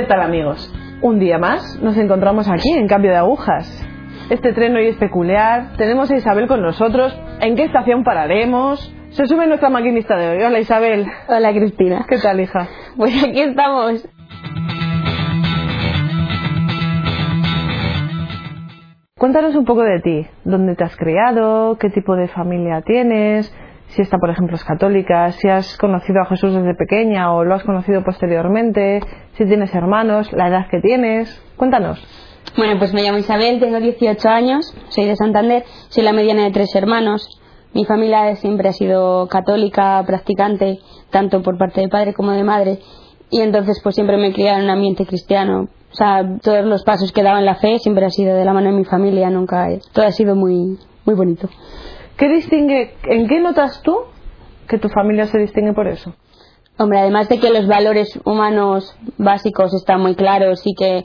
¿Qué tal amigos? Un día más nos encontramos aquí en Cambio de Agujas. Este tren hoy es peculiar, tenemos a Isabel con nosotros, ¿en qué estación pararemos? Se sube nuestra maquinista de hoy. Hola Isabel. Hola Cristina. ¿Qué tal hija? Pues aquí estamos. Cuéntanos un poco de ti, dónde te has criado, qué tipo de familia tienes, si esta, por ejemplo, es católica, si has conocido a Jesús desde pequeña o lo has conocido posteriormente, si tienes hermanos, la edad que tienes. Cuéntanos. Bueno, pues me llamo Isabel, tengo 18 años, soy de Santander, soy la mediana de tres hermanos. Mi familia siempre ha sido católica, practicante, tanto por parte de padre como de madre, y entonces pues siempre me he en un ambiente cristiano. O sea, todos los pasos que daba en la fe siempre ha sido de la mano de mi familia, nunca, todo ha sido muy, muy bonito. ¿Qué distingue, en qué notas tú que tu familia se distingue por eso? Hombre, además de que los valores humanos básicos están muy claros y que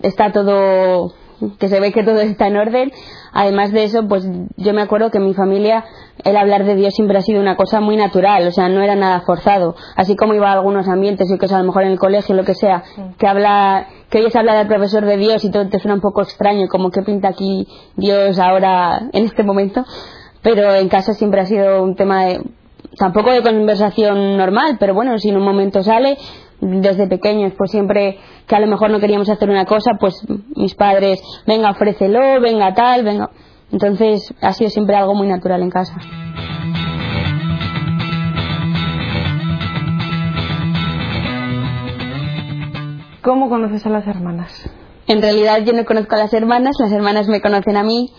está todo que se ve que todo está en orden. Además de eso, pues yo me acuerdo que en mi familia el hablar de Dios siempre ha sido una cosa muy natural, o sea, no era nada forzado. Así como iba a algunos ambientes, y que es a lo mejor en el colegio, lo que sea, que habla, que oyes hablar del profesor de Dios y todo te suena un poco extraño, como que pinta aquí Dios ahora en este momento. Pero en casa siempre ha sido un tema de, tampoco de conversación normal, pero bueno, si en un momento sale, desde pequeños, pues siempre que a lo mejor no queríamos hacer una cosa, pues mis padres, venga, ofrécelo, venga tal, venga. Entonces ha sido siempre algo muy natural en casa. ¿Cómo conoces a las hermanas? En realidad yo no conozco a las hermanas, las hermanas me conocen a mí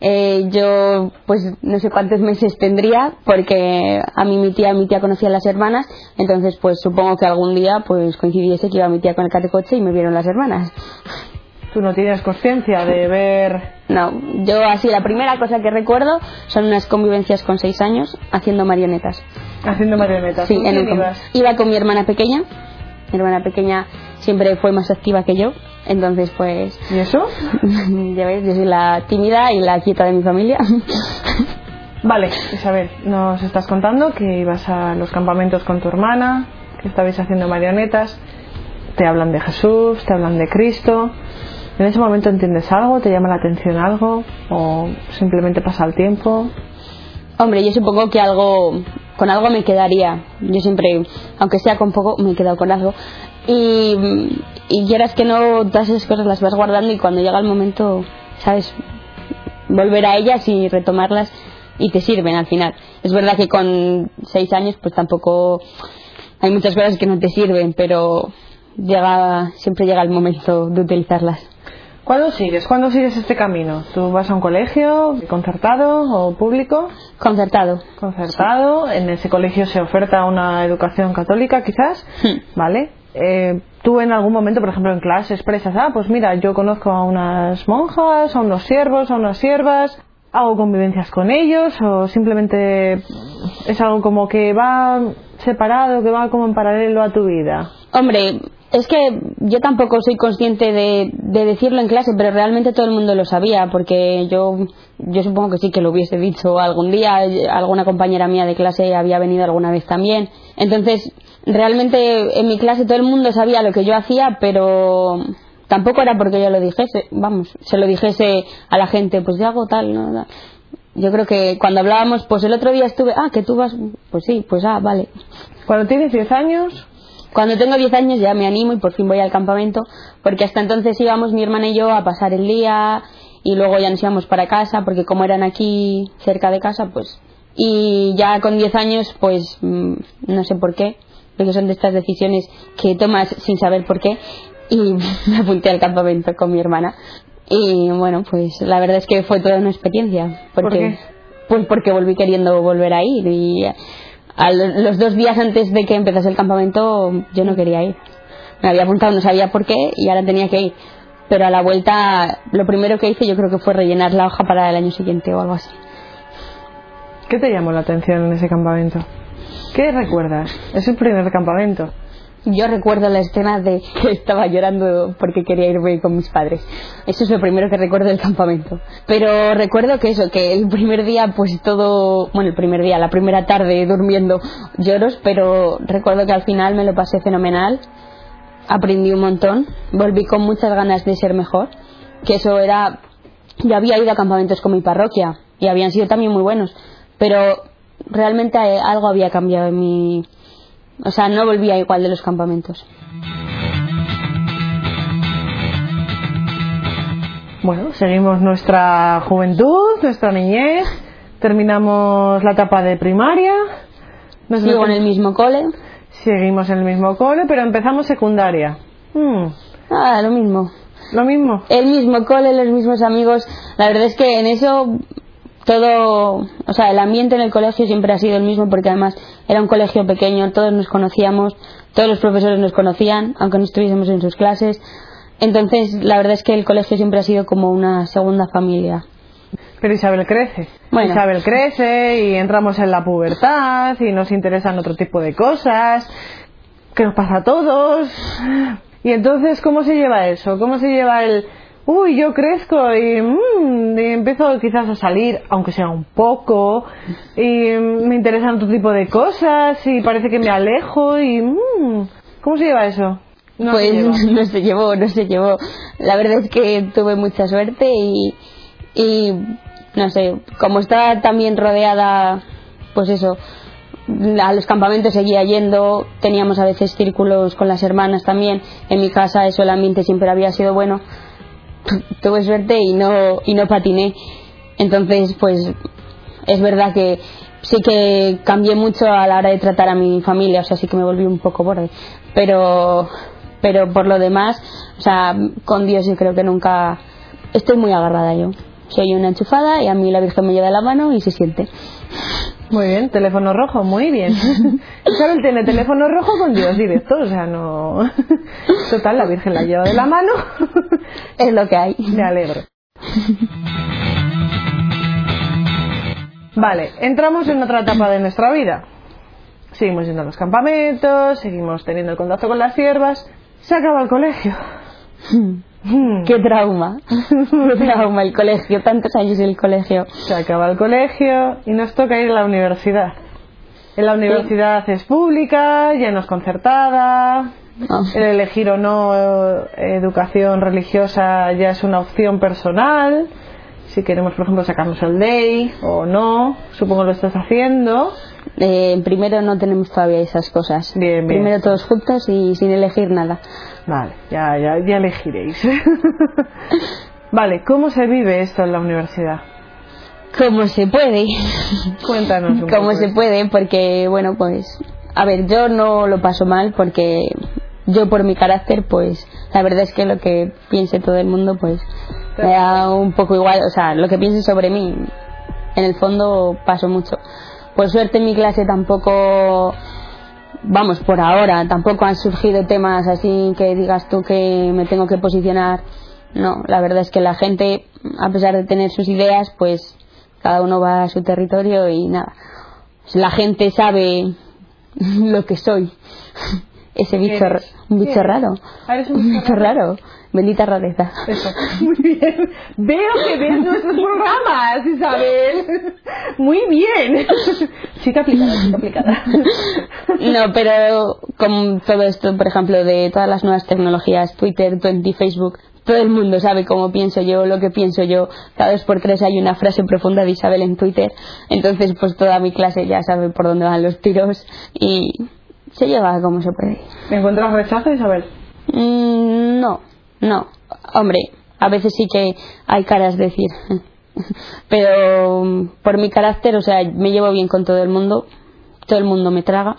eh, yo pues no sé cuántos meses tendría porque a mí mi tía mi tía conocía a las hermanas entonces pues supongo que algún día pues coincidiese que iba mi tía con el catecoche y me vieron las hermanas. Tú no tienes conciencia de ver no yo así la primera cosa que recuerdo son unas convivencias con seis años haciendo marionetas. Haciendo marionetas. Sí en iba con mi hermana pequeña mi hermana pequeña siempre fue más activa que yo entonces, pues. ¿Y eso? ya veis, yo soy la tímida y la quieta de mi familia. vale, Isabel, nos estás contando que ibas a los campamentos con tu hermana, que estabais haciendo marionetas, te hablan de Jesús, te hablan de Cristo. ¿En ese momento entiendes algo? ¿Te llama la atención algo? ¿O simplemente pasa el tiempo? Hombre, yo supongo que algo, con algo me quedaría. Yo siempre, aunque sea con poco, me he quedado con algo. Y, y quieras que no, todas esas cosas las vas guardando y cuando llega el momento, ¿sabes? Volver a ellas y retomarlas y te sirven al final. Es verdad que con seis años pues tampoco hay muchas cosas que no te sirven, pero llega, siempre llega el momento de utilizarlas. ¿Cuándo sigues? ¿Cuándo sigues este camino? ¿Tú vas a un colegio concertado o público? Concertado. Concertado. En ese colegio se oferta una educación católica, quizás. ¿Vale? Eh, tú en algún momento, por ejemplo, en clase expresas, ah, pues mira, yo conozco a unas monjas, a unos siervos, a unas siervas, hago convivencias con ellos o simplemente es algo como que va separado, que va como en paralelo a tu vida? Hombre, es que yo tampoco soy consciente de, decirlo en clase, pero realmente todo el mundo lo sabía, porque yo, yo supongo que sí que lo hubiese dicho algún día, alguna compañera mía de clase había venido alguna vez también. Entonces, realmente en mi clase todo el mundo sabía lo que yo hacía, pero tampoco era porque yo lo dijese, vamos, se lo dijese a la gente, pues yo hago tal, ¿no? Yo creo que cuando hablábamos, pues el otro día estuve, ah, que tú vas, pues sí, pues ah, vale. Cuando tienes 10 años, cuando tengo 10 años ya me animo y por fin voy al campamento, porque hasta entonces íbamos mi hermana y yo a pasar el día y luego ya nos íbamos para casa, porque como eran aquí cerca de casa, pues... Y ya con 10 años, pues mm, no sé por qué, porque son de estas decisiones que tomas sin saber por qué, y me apunté al campamento con mi hermana. Y bueno, pues la verdad es que fue toda una experiencia. Porque, ¿Por qué? Pues porque volví queriendo volver a ir y a los dos días antes de que empezase el campamento yo no quería ir. Me había apuntado, no sabía por qué y ahora tenía que ir. Pero a la vuelta lo primero que hice yo creo que fue rellenar la hoja para el año siguiente o algo así. ¿Qué te llamó la atención en ese campamento? ¿Qué recuerdas? Es el primer campamento. Yo recuerdo la escena de que estaba llorando porque quería irme con mis padres. Eso es lo primero que recuerdo del campamento. Pero recuerdo que eso, que el primer día, pues todo, bueno, el primer día, la primera tarde durmiendo lloros, pero recuerdo que al final me lo pasé fenomenal. aprendí un montón, volví con muchas ganas de ser mejor, que eso era, yo había ido a campamentos con mi parroquia y habían sido también muy buenos, pero realmente algo había cambiado en mi, o sea, no volvía igual de los campamentos. Bueno, seguimos nuestra juventud, nuestra niñez, terminamos la etapa de primaria. Sigo en el mismo cole. Seguimos en el mismo cole, pero empezamos secundaria. Hmm. Ah, lo mismo. Lo mismo. El mismo cole, los mismos amigos. La verdad es que en eso todo, o sea, el ambiente en el colegio siempre ha sido el mismo porque además era un colegio pequeño, todos nos conocíamos, todos los profesores nos conocían, aunque no estuviésemos en sus clases. Entonces, la verdad es que el colegio siempre ha sido como una segunda familia. Pero Isabel crece. Bueno. Isabel crece y entramos en la pubertad y nos interesan otro tipo de cosas que nos pasa a todos. Y entonces, ¿cómo se lleva eso? ¿Cómo se lleva el, uy, yo crezco y, mm, empiezo quizás a salir, aunque sea un poco, y me interesan otro tipo de cosas y parece que me alejo y, mm, ¿cómo se lleva eso? pues no se llevó, no se llevó. La verdad es que tuve mucha suerte y, y no sé, como estaba también rodeada, pues eso, a los campamentos seguía yendo, teníamos a veces círculos con las hermanas también, en mi casa eso el ambiente siempre había sido bueno, tuve suerte y no, y no patiné. Entonces, pues es verdad que sí que cambié mucho a la hora de tratar a mi familia, o sea, sí que me volví un poco borde, pero pero por lo demás, o sea, con Dios yo creo que nunca estoy muy agarrada yo. Soy una enchufada y a mí la Virgen me lleva la mano y se siente. Muy bien, teléfono rojo, muy bien. Isabel tiene teléfono rojo con Dios directo, o sea, no. Total, la Virgen la lleva de la mano. Es lo que hay. Me alegro. Vale, entramos en otra etapa de nuestra vida. Seguimos yendo a los campamentos, seguimos teniendo el contacto con las siervas, se acaba el colegio. Qué trauma. Qué trauma el colegio, tantos años en el colegio. Se acaba el colegio y nos toca ir a la universidad. En la universidad es pública, ya no es concertada. Ah. El elegir o no eh, educación religiosa ya es una opción personal. Si queremos, por ejemplo, sacarnos el day o no, supongo lo estás haciendo. Eh, primero no tenemos todavía esas cosas. Bien, Primero todos juntos y sin elegir nada. Vale, ya, ya, ya elegiréis. vale, ¿cómo se vive esto en la universidad? Como se puede. Cuéntanos un Como se puede, porque, bueno, pues, a ver, yo no lo paso mal porque yo por mi carácter, pues, la verdad es que lo que piense todo el mundo, pues, me da un poco igual, o sea, lo que piense sobre mí, en el fondo paso mucho. Por suerte en mi clase tampoco, vamos, por ahora, tampoco han surgido temas así que digas tú que me tengo que posicionar. No, la verdad es que la gente, a pesar de tener sus ideas, pues cada uno va a su territorio y nada. La gente sabe lo que soy. Ese bicho, un bicho raro. Ah, un bicho raro. Bendita rareza. Eso. Muy bien. Veo que ves nuestros programas, Isabel. Muy bien. Chica aplicada, chica aplicada. No, pero con todo esto, por ejemplo, de todas las nuevas tecnologías, Twitter, Twenty, Facebook, todo el mundo sabe cómo pienso yo, lo que pienso yo. Cada vez por tres hay una frase profunda de Isabel en Twitter. Entonces, pues toda mi clase ya sabe por dónde van los tiros y se lleva como se puede. ¿Encuentras rechazo, Isabel? Mm, no. No, hombre, a veces sí que hay caras decir. Pero mm, por mi carácter, o sea, me llevo bien con todo el mundo. Todo el mundo me traga.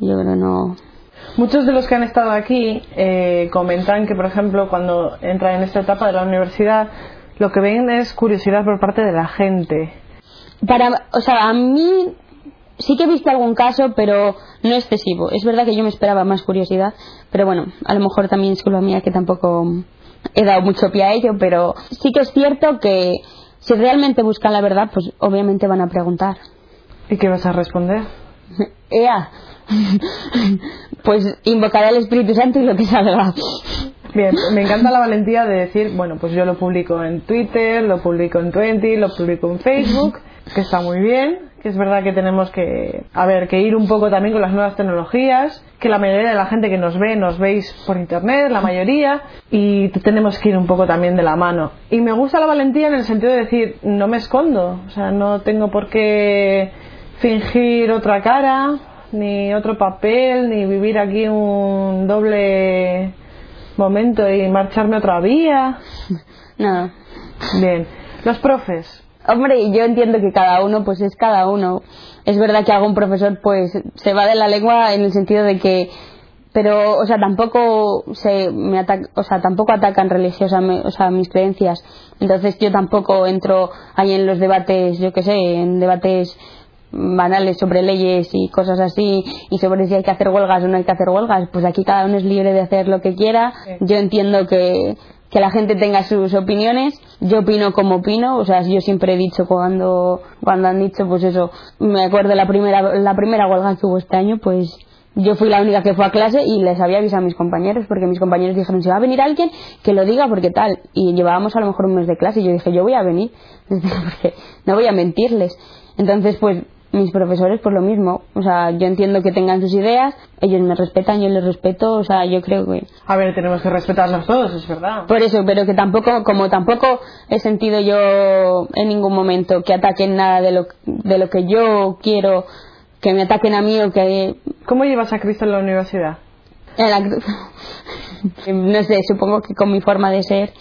Yo creo no. Muchos de los que han estado aquí eh, comentan que, por ejemplo, cuando entran en esta etapa de la universidad, lo que ven es curiosidad por parte de la gente. Para, o sea, a mí sí que he visto algún caso, pero no excesivo. Es verdad que yo me esperaba más curiosidad, pero bueno, a lo mejor también es culpa mía que tampoco he dado mucho pie a ello, pero sí que es cierto que si realmente buscan la verdad, pues obviamente van a preguntar. ¿Y qué vas a responder? Ea, pues invocar al Espíritu Santo y lo que salga. Bien, me encanta la valentía de decir, bueno, pues yo lo publico en Twitter, lo publico en Twenty, lo publico en Facebook, que está muy bien, que es verdad que tenemos que, a ver, que ir un poco también con las nuevas tecnologías, que la mayoría de la gente que nos ve, nos veis por internet, la mayoría, y tenemos que ir un poco también de la mano. Y me gusta la valentía en el sentido de decir, no me escondo, o sea, no tengo por qué fingir otra cara, ni otro papel, ni vivir aquí un doble momento y marcharme otra vía. No. Bien. Los profes. Hombre, yo entiendo que cada uno pues es cada uno. Es verdad que algún profesor pues se va de la lengua en el sentido de que pero o sea tampoco se me o sea tampoco atacan religiosamente o sea mis creencias. Entonces yo tampoco entro ahí en los debates yo qué sé en debates banales sobre leyes y cosas así y sobre si hay que hacer huelgas o no hay que hacer huelgas. Pues aquí cada uno es libre de hacer lo que quiera. Yo entiendo que que la gente tenga sus opiniones. Yo opino como opino, o sea, yo siempre he dicho cuando, cuando han dicho, pues eso, me acuerdo la primera, la primera huelga que hubo este año, pues yo fui la única que fue a clase y les había avisado a mis compañeros, porque mis compañeros dijeron, si va a venir alguien, que lo diga, porque tal. Y llevábamos a lo mejor un mes de clase y yo dije, yo voy a venir, no voy a mentirles. Entonces, pues mis profesores por lo mismo. O sea yo entiendo que tengan sus ideas ellos me respetan yo les respeto o sea yo creo que a ver tenemos que respetarnos todos es verdad. Por eso pero que tampoco como tampoco he sentido yo en ningún momento que ataquen nada de lo de lo que yo quiero que me ataquen a mí o que cómo llevas a Cristo en la universidad no sé supongo que con mi forma de ser.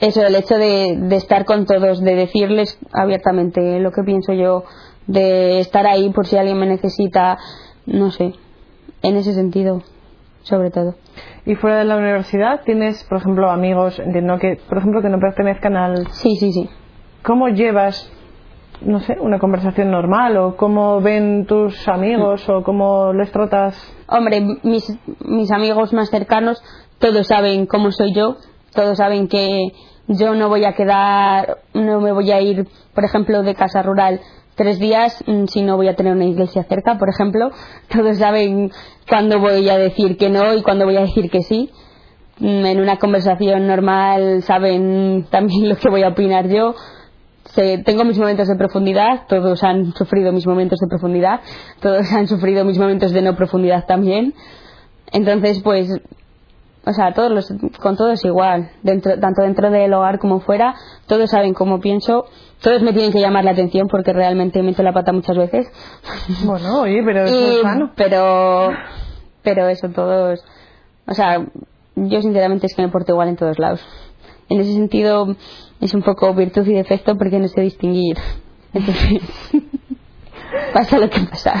Eso el hecho de, de estar con todos de decirles abiertamente lo que pienso yo de estar ahí por si alguien me necesita, no sé, en ese sentido, sobre todo. ¿Y fuera de la universidad tienes, por ejemplo, amigos, entiendo que, por ejemplo, que no pertenezcan al... Sí, sí, sí. ¿Cómo llevas, no sé, una conversación normal o cómo ven tus amigos o cómo les tratas? Hombre, mis, mis amigos más cercanos, todos saben cómo soy yo, todos saben que yo no voy a quedar, no me voy a ir, por ejemplo, de casa rural tres días mm, si no voy a tener una iglesia cerca, por ejemplo. Todos saben cuándo voy a decir que no y cuándo voy a decir que sí. Mm, en una conversación normal saben también lo que voy a opinar yo. tengo mis momentos de profundidad, todos han sufrido mis momentos de profundidad, todos han sufrido mis momentos de no profundidad también. Entonces, pues o sea, todos los, con todos igual, dentro, tanto dentro del hogar como fuera, todos saben cómo pienso, todos me tienen que llamar la atención porque realmente meto la pata muchas veces. Bueno, oye, pero eso es sano. Pero, pero eso, todos, o sea, yo sinceramente es que me porto igual en todos lados. En ese sentido es un poco virtud y defecto porque no sé distinguir. Entonces, pasa lo que pasa.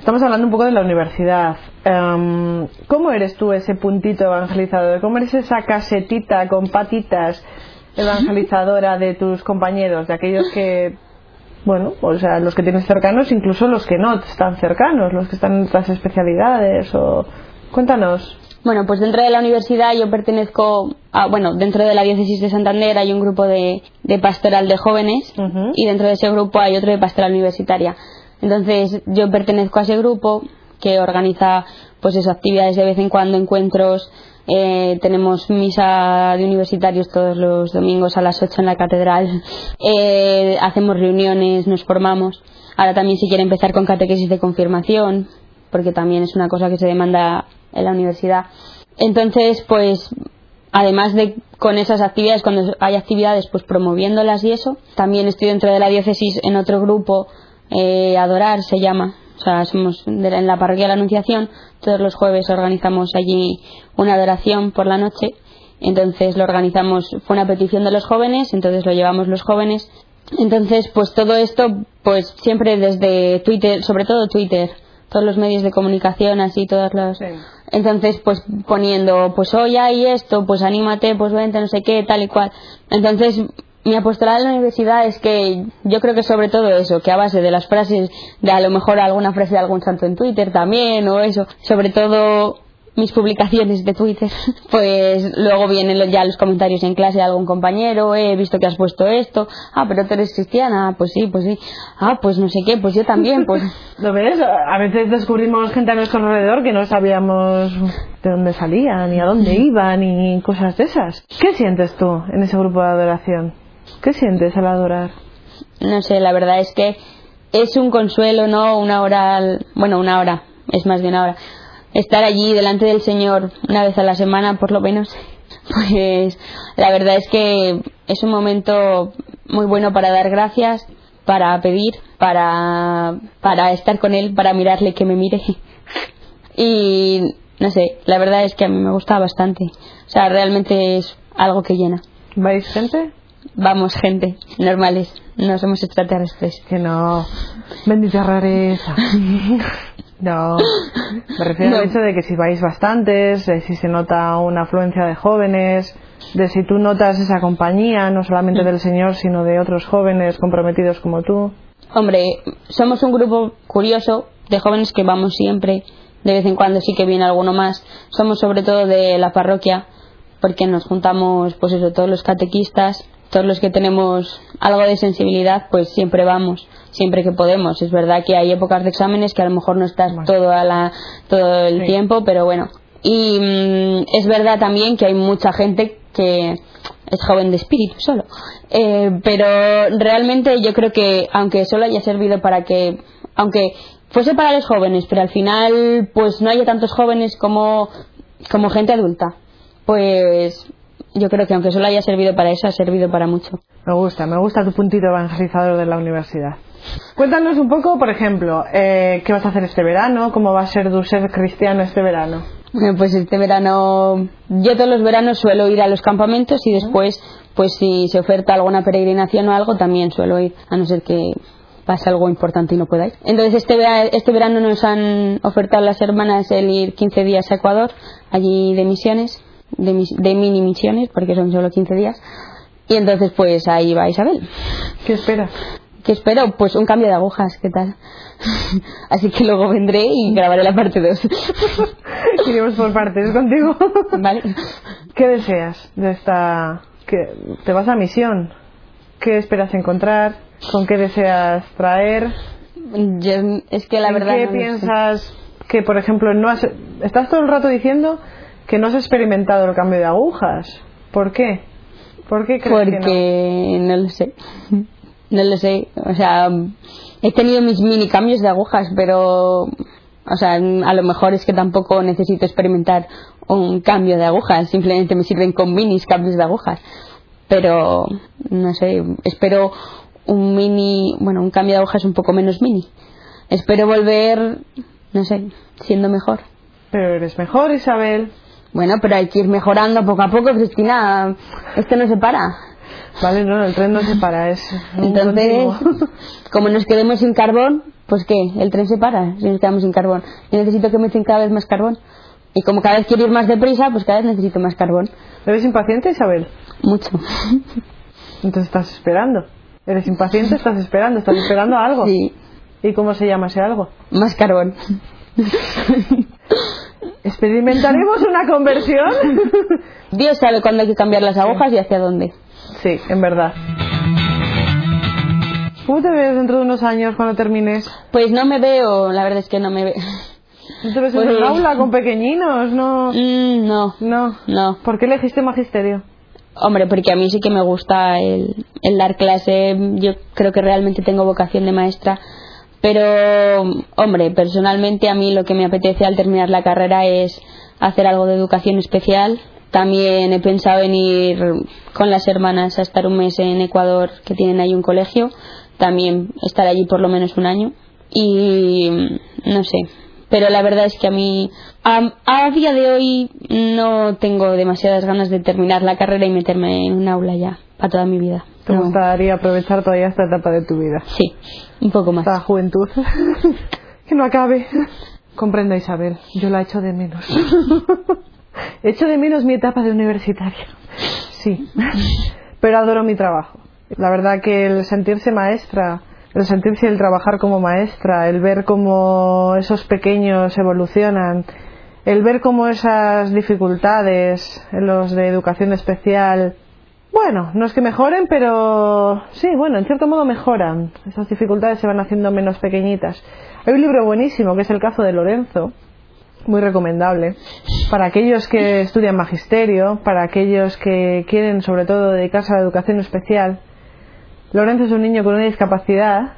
Estamos hablando un poco de la universidad. Em, ¿Cómo eres tú ese puntito evangelizador? ¿Cómo eres esa casetita con patitas evangelizadora de tus compañeros, de aquellos que, bueno, o sea, los que tienes cercanos, incluso los que no están cercanos, los que están en otras especialidades? O... Cuéntanos. Bueno, pues dentro de la universidad yo pertenezco a, bueno, dentro de la diócesis de Santander hay un grupo de, de pastoral de jóvenes y dentro de ese grupo hay otro de pastoral universitaria. Entonces yo pertenezco a ese grupo que organiza pues esas actividades de vez en cuando, encuentros. Eh, tenemos misa de universitarios todos los domingos a las 8 en la catedral. Eh, hacemos reuniones, nos formamos. Ahora también si quiere empezar con catequesis de confirmación, porque también es una cosa que se demanda en la universidad. Entonces, pues además de con esas actividades, cuando hay actividades, pues promoviéndolas y eso, también estoy dentro de la diócesis en otro grupo eh, Adorar se llama. O sea, somos en la parroquia de la Anunciación. Todos los jueves organizamos allí una adoración por la noche. Entonces lo organizamos, fue una petición de los jóvenes, entonces lo llevamos los jóvenes. Entonces, pues todo esto, pues siempre desde Twitter, sobre todo Twitter, todos los medios de comunicación, así, todas las. Entonces, pues poniendo, pues hoy hay esto, pues anímate, pues vente, no sé qué, tal y cual. Entonces, mi apostolado en la universidad es que yo creo que sobre todo eso, que a base de las frases, de a lo mejor alguna frase de algún santo en Twitter también o eso, sobre todo mis publicaciones de Twitter, pues luego vienen ya los comentarios en clase de algún compañero, he visto que has puesto esto, ah, pero tú eres cristiana, pues sí, pues sí, ah, pues no sé qué, pues yo también, pues... ¿Lo ves? A veces descubrimos gente a nuestro alrededor que no sabíamos de dónde salía, ni a dónde iba, ni cosas de esas. ¿Qué sientes tú en ese grupo de adoración? ¿Qué sientes al adorar? No sé, la verdad es que es un consuelo, ¿no? Una hora, bueno, una hora, es más de una hora. Estar allí delante del Señor una vez a la semana, por lo menos, pues la verdad es que es un momento muy bueno para dar gracias, para pedir, para, para estar con Él, para mirarle que me mire. Y no sé, la verdad es que a mí me gusta bastante. O sea, realmente es algo que llena. ¿Vais gente? Vamos, gente, normales, no somos extraterrestres. Que no, bendita rareza. no, me refiero al hecho de que si vais bastantes, de si se nota una afluencia de jóvenes, de si tú notas esa compañía, no solamente del Señor, sino de otros jóvenes comprometidos como tú. Hombre, somos un grupo curioso de jóvenes que vamos siempre, de vez en cuando sí que viene alguno más. Somos sobre todo de la parroquia, porque nos juntamos, pues eso, todos los catequistas, todos los que tenemos algo de sensibilidad, pues siempre vamos, siempre que podemos. Es verdad que hay épocas de exámenes que a lo mejor no estás todo, a la, todo el tiempo, pero bueno. Y mm, es verdad también que hay mucha gente que es joven de espíritu solo. Eh, pero realmente yo creo que, aunque solo haya servido para que, aunque fuese para los jóvenes, pero al final pues no haya tantos jóvenes como, como gente adulta, pues yo creo que aunque solo haya servido para eso, ha servido para mucho. Me gusta, me gusta tu puntito evangelizador de la universidad. Cuéntanos un poco, por ejemplo, eh, qué vas a hacer este verano, cómo va a ser tu ser cristiano este verano. Pues este verano, yo todos los veranos suelo ir a los campamentos y después, pues si se oferta alguna peregrinación o algo, también suelo ir, a no ser que pase algo importante y no pueda ir. Entonces este, este verano nos han ofertado las hermanas el ir 15 días a Ecuador, allí de misiones, de, de mini misiones, porque son solo 15 días. Y entonces pues ahí va Isabel. ¿Qué esperas? ¿Qué espero? Pues un cambio de agujas, ¿qué tal? Así que luego vendré y grabaré la parte 2. Iremos por partes contigo. Vale. ¿Qué deseas de esta... que te vas a misión? ¿Qué esperas encontrar? ¿Con qué deseas traer? Yo, es que la ¿En verdad ¿Qué no lo sé. piensas que, por ejemplo, no has... Estás todo el rato diciendo que no has experimentado el cambio de agujas. ¿Por qué? ¿Por qué crees que no? Porque no lo sé. No lo sé. O sea, he tenido mis mini cambios de agujas, pero. O sea, a lo mejor es que tampoco necesito experimentar un cambio de agujas. Simplemente me sirven con minis cambios de agujas. Pero, no sé, espero un mini. Bueno, un cambio de agujas un poco menos mini. Espero volver, no sé, siendo mejor. Pero eres mejor, Isabel. Bueno, pero hay que ir mejorando poco a poco, Cristina. Esto no se para. Vale, no, el tren no se para, es Entonces, como nos quedemos sin carbón, pues ¿qué? El tren se para si nos quedamos sin carbón. Yo necesito que me echen cada vez más carbón. Y como cada vez quiero ir más deprisa, pues cada vez necesito más carbón. ¿Eres impaciente, Isabel? Mucho. Entonces estás esperando. ¿Eres impaciente? Estás esperando, estás esperando algo. Sí, ¿Y cómo se llama ese algo? más carbón. ¿Experimentaremos una conversión? Dios sabe cuándo hay que cambiar las agujas y hacia dónde. sí, en verdad. ¿Cómo te ves dentro de unos años cuando termines? Pues no me veo, la verdad es que no me veo. ¿No te ves en Pues- un aula con pequeñinos? No. Mm, no, No. no. ¿Por qué elegiste magisterio? Hombre, porque a mí sí que me gusta el, el dar clase. Yo creo que realmente tengo vocación de maestra. Pero, hombre, personalmente a mí lo que me apetece al terminar la carrera es hacer algo de educación especial. También he pensado en ir con las hermanas a estar un mes en Ecuador, que tienen ahí un colegio. También estar allí por lo menos un año. Y no sé. Pero la verdad es que a mí, a, a día de hoy, no tengo demasiadas ganas de terminar la carrera y meterme en un aula ya, para toda mi vida. ¿Te No. gustaría aprovechar todavía esta etapa de tu vida? Sí, un poco más. Esta juventud. que no acabe. Comprendo, Isabel. Yo la echo de menos. echo de menos mi etapa de universitaria. Sí. Pero adoro mi trabajo. La verdad que el sentirse maestra, el sentirse el trabajar como maestra, el ver cómo esos pequeños evolucionan, el ver cómo esas dificultades, los de educación especial, bueno, no es que mejoren, pero sí, bueno, en cierto modo mejoran. Esas dificultades se van haciendo menos pequeñitas. Hay un libro buenísimo que es el caso de Lorenzo, muy recomendable, para aquellos que estudian magisterio, para aquellos que quieren sobre todo dedicarse a la educación especial. Lorenzo es un niño con una discapacidad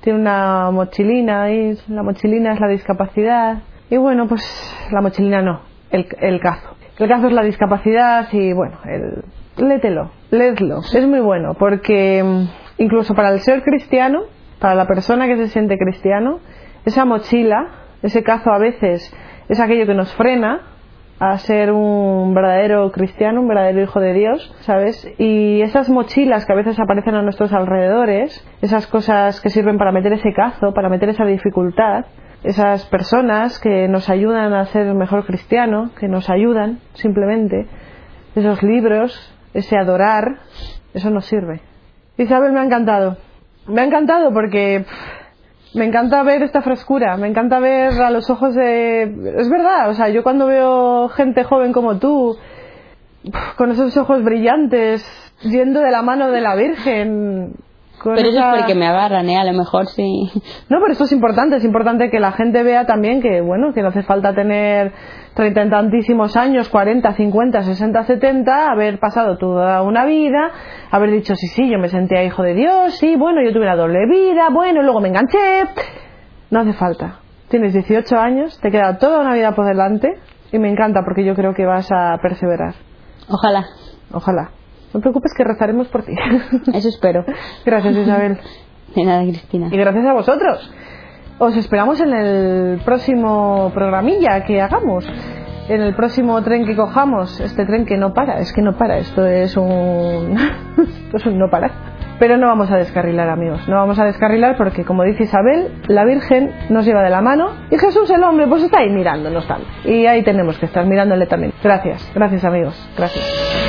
tiene una mochilina y la mochilina es la discapacidad. Y bueno, pues la mochilina no, el, el cazo. El cazo es la discapacidad y bueno, el, lételo, léetlo. Es muy bueno porque mm, incluso para el ser cristiano, para la persona que se siente cristiano, esa mochila, ese cazo a veces es aquello que nos frena a ser un verdadero cristiano, un verdadero hijo de Dios, ¿sabes? Y esas mochilas que a veces aparecen a nuestros alrededores, esas cosas que sirven para meter ese cazo, para meter esa dificultad, esas personas que nos ayudan a ser mejor cristiano, que nos ayudan simplemente, esos libros, ese adorar, eso nos sirve. Isabel me ha encantado. Me ha encantado porque me encanta ver esta frescura, me encanta ver a los ojos de... Es verdad, o sea, yo cuando veo gente joven como tú, con esos ojos brillantes, yendo de la mano de la Virgen, pero eso es porque me agarran, ¿eh? A lo mejor sí. No, pero esto es importante. Es importante que la gente vea también que, bueno, que no hace falta tener treinta y tantísimos años, cuarenta, cincuenta, sesenta, setenta, haber pasado toda una vida, haber dicho, sí, sí, yo me sentía hijo de Dios, sí, bueno, yo tuve una doble vida, bueno, y luego me enganché. No hace falta. Tienes 18 años, te queda toda una vida por delante y me encanta porque yo creo que vas a perseverar. Ojalá. Ojalá. No te preocupes que rezaremos por ti. Eso espero. Gracias, Isabel. De nada, Cristina. Y gracias a vosotros. Os esperamos en el próximo programilla que hagamos. En el próximo tren que cojamos. Este tren que no para. Es que no para. Esto es un. Esto es un no parar. Pero no vamos a descarrilar, amigos. No vamos a descarrilar porque, como dice Isabel, la Virgen nos lleva de la mano y Jesús, el hombre, pues está ahí mirándonos también. Y ahí tenemos que estar mirándole también. Gracias, gracias, amigos. Gracias.